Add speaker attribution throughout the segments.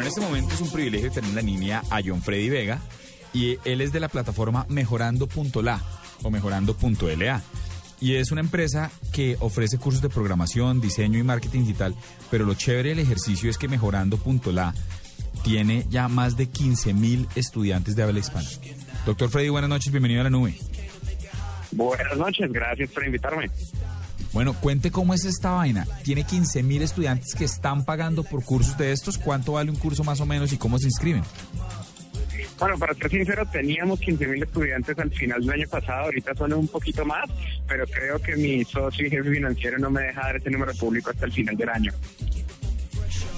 Speaker 1: En este momento es un privilegio tener en la línea a John Freddy Vega y él es de la plataforma mejorando.la o mejorando.la. Y es una empresa que ofrece cursos de programación, diseño y marketing digital, pero lo chévere del ejercicio es que mejorando.la tiene ya más de 15 mil estudiantes de habla hispana. Doctor Freddy, buenas noches, bienvenido a la nube.
Speaker 2: Buenas noches, gracias por invitarme.
Speaker 1: Bueno, cuente cómo es esta vaina. Tiene 15 mil estudiantes que están pagando por cursos de estos. ¿Cuánto vale un curso más o menos y cómo se inscriben?
Speaker 2: Bueno, para ser sincero, teníamos 15 mil estudiantes al final del año pasado, ahorita son un poquito más, pero creo que mi socio y jefe financiero no me deja dar ese número público hasta el final del año.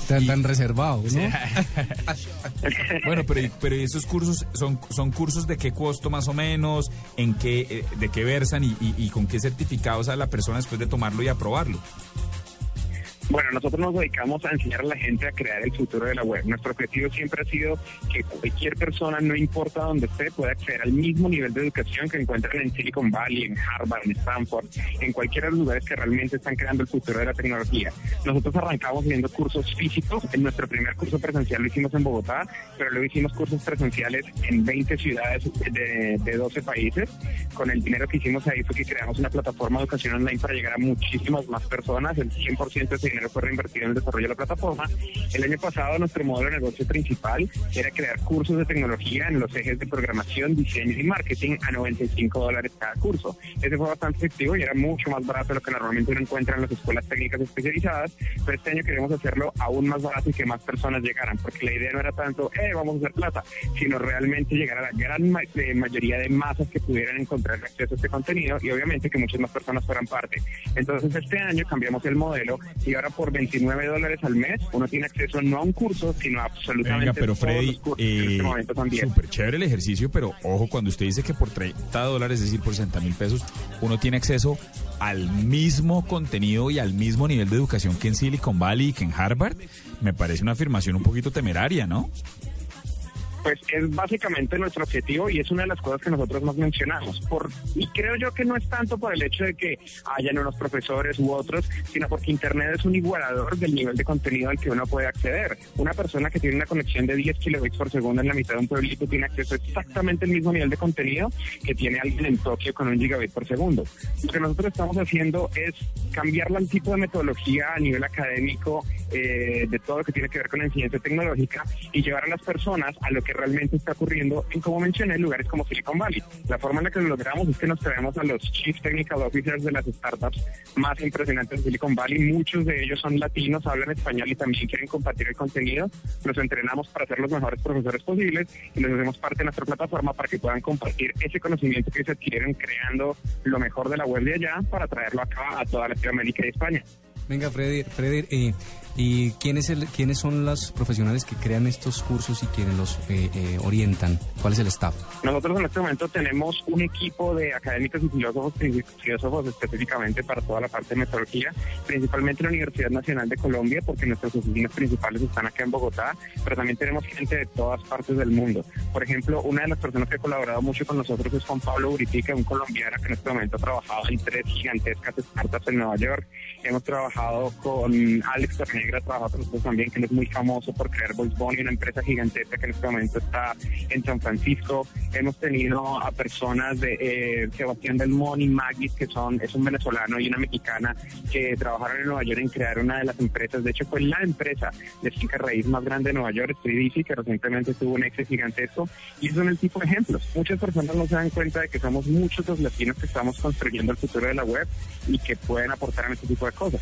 Speaker 3: Están tan reservados, ¿no?
Speaker 1: bueno, pero, pero esos cursos son, son cursos de qué costo más o menos, en qué, eh, de qué versan y, y, y con qué certificados a la persona después de tomarlo y aprobarlo.
Speaker 2: Bueno, nosotros nos dedicamos a enseñar a la gente a crear el futuro de la web. Nuestro objetivo siempre ha sido que cualquier persona, no importa dónde esté, pueda acceder al mismo nivel de educación que encuentran en Silicon Valley, en Harvard, en Stanford, en cualquiera de los lugares que realmente están creando el futuro de la tecnología. Nosotros arrancamos viendo cursos físicos. En nuestro primer curso presencial lo hicimos en Bogotá, pero luego hicimos cursos presenciales en 20 ciudades de, de 12 países. Con el dinero que hicimos ahí fue que creamos una plataforma de educación online para llegar a muchísimas más personas. El 100% de ese dinero fue reinvertido en el desarrollo de la plataforma. El año pasado nuestro modelo de negocio principal era crear cursos de tecnología en los ejes de programación, diseño y marketing a 95 dólares cada curso. Ese fue bastante efectivo y era mucho más barato de lo que normalmente uno encuentra en las escuelas técnicas especializadas, pero este año queremos hacerlo aún más barato y que más personas llegaran, porque la idea no era tanto, eh, vamos a hacer plata, sino realmente llegar a la gran ma eh, mayoría de masas que pudieran encontrar acceso a este contenido y obviamente que muchas más personas fueran parte. Entonces este año cambiamos el modelo y ahora por 29 dólares al mes, uno tiene acceso no a un curso, sino a absolutamente
Speaker 1: Venga, pero
Speaker 2: todos
Speaker 1: Freddy,
Speaker 2: los cursos que en este
Speaker 1: eh,
Speaker 2: momento 10.
Speaker 1: súper chévere el ejercicio, pero ojo, cuando usted dice que por 30 dólares, es decir, por 60 mil pesos, uno tiene acceso al mismo contenido y al mismo nivel de educación que en Silicon Valley y que en Harvard, me parece una afirmación un poquito temeraria, ¿no?
Speaker 2: Pues es básicamente nuestro objetivo y es una de las cosas que nosotros más mencionamos. Por, y creo yo que no es tanto por el hecho de que hayan unos profesores u otros, sino porque Internet es un igualador del nivel de contenido al que uno puede acceder. Una persona que tiene una conexión de 10 kilobits por segundo en la mitad de un pueblito tiene acceso a exactamente el mismo nivel de contenido que tiene alguien en Tokio con un gigabit por segundo. Lo que nosotros estamos haciendo es cambiar el tipo de metodología a nivel académico eh, de todo lo que tiene que ver con la enseñanza tecnológica y llevar a las personas a lo que realmente está ocurriendo en, como mencioné, lugares como Silicon Valley. La forma en la que lo logramos es que nos traemos a los Chief Technical Officers de las startups más impresionantes de Silicon Valley. Muchos de ellos son latinos, hablan español y también quieren compartir el contenido. Los entrenamos para ser los mejores profesores posibles y les hacemos parte de nuestra plataforma para que puedan compartir ese conocimiento que se adquirieron creando lo mejor de la web de allá para traerlo acá a toda Latinoamérica y España.
Speaker 3: Venga, Freddy, Freddy eh, ¿y quién es el, quiénes son los profesionales que crean estos cursos y quienes los eh, eh, orientan? ¿Cuál es el staff?
Speaker 2: Nosotros en este momento tenemos un equipo de académicos y filósofos, filósofos específicamente para toda la parte de metodología, principalmente la Universidad Nacional de Colombia, porque nuestras oficinas principales están acá en Bogotá, pero también tenemos gente de todas partes del mundo. Por ejemplo, una de las personas que ha colaborado mucho con nosotros es Juan Pablo Uritica, un colombiano que en este momento ha trabajado en tres gigantescas startups en Nueva York. Hemos trabajado con Alex Tornegra, trabajado con también, que él es muy famoso por crear Boys Bunny, una empresa gigantesca que en este momento está en San Francisco. Hemos tenido a personas de eh, Sebastián Del Moni, Magis, que son, es un venezolano y una mexicana que trabajaron en Nueva York en crear una de las empresas. De hecho, fue la empresa de finca raíz más grande de Nueva York, 3DC, que recientemente tuvo un éxito gigantesco. Y son el tipo de ejemplos. Muchas personas no se dan cuenta de que somos muchos los latinos que estamos construyendo el futuro de la web y que pueden aportar en este tipo de cosas.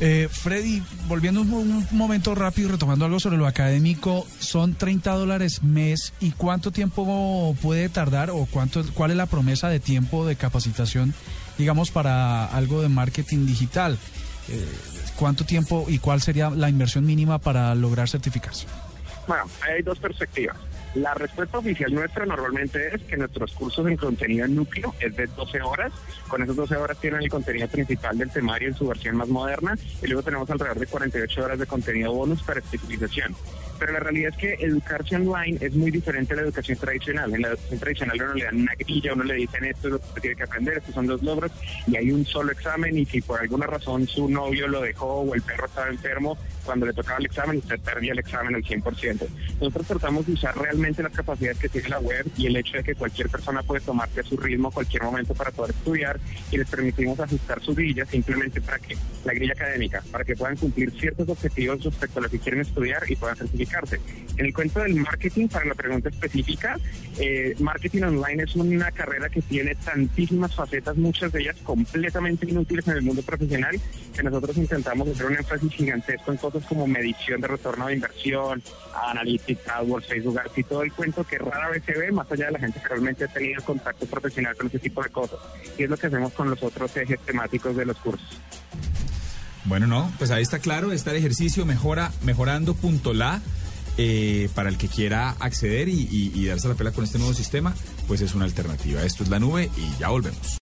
Speaker 4: Eh, Freddy, volviendo un, un momento rápido, retomando algo sobre lo académico, son 30 dólares mes y cuánto tiempo puede tardar o cuánto, cuál es la promesa de tiempo de capacitación, digamos, para algo de marketing digital. Eh, ¿Cuánto tiempo y cuál sería la inversión mínima para lograr certificarse?
Speaker 2: Bueno, hay dos perspectivas. La respuesta oficial nuestra normalmente es que nuestros cursos en contenido en núcleo es de 12 horas. Con esas 12 horas tienen el contenido principal del temario en su versión más moderna y luego tenemos alrededor de 48 horas de contenido bonus para especialización. Pero la realidad es que educarse online es muy diferente a la educación tradicional. En la educación tradicional uno le dan una grilla, uno le dicen esto es lo que tiene que aprender, estos son los logros, y hay un solo examen y si por alguna razón su novio lo dejó o el perro estaba enfermo, cuando le tocaba el examen usted perdía el examen al 100%. Nosotros tratamos de usar realmente las capacidades que tiene la web y el hecho de que cualquier persona puede tomarse a su ritmo cualquier momento para poder estudiar y les permitimos ajustar su grilla simplemente para que la grilla académica, para que puedan cumplir ciertos objetivos respecto a lo que quieren estudiar y puedan En el cuento del marketing, para la pregunta específica, eh, marketing online es una carrera que tiene tantísimas facetas, muchas de ellas completamente inútiles en el mundo profesional, que nosotros intentamos hacer un énfasis gigantesco en cosas como medición de retorno de inversión, analytics, AdWords, Facebook Ads y todo el cuento que rara vez se ve, más allá de la gente que realmente ha tenido contacto profesional con ese tipo de cosas. Y es lo que hacemos con los otros ejes temáticos de los cursos.
Speaker 1: Bueno, no, pues ahí está claro, está el ejercicio mejora, mejorando punto la. Eh, para el que quiera acceder y, y darse la pela con este nuevo sistema, pues es una alternativa. Esto es la nube y ya volvemos.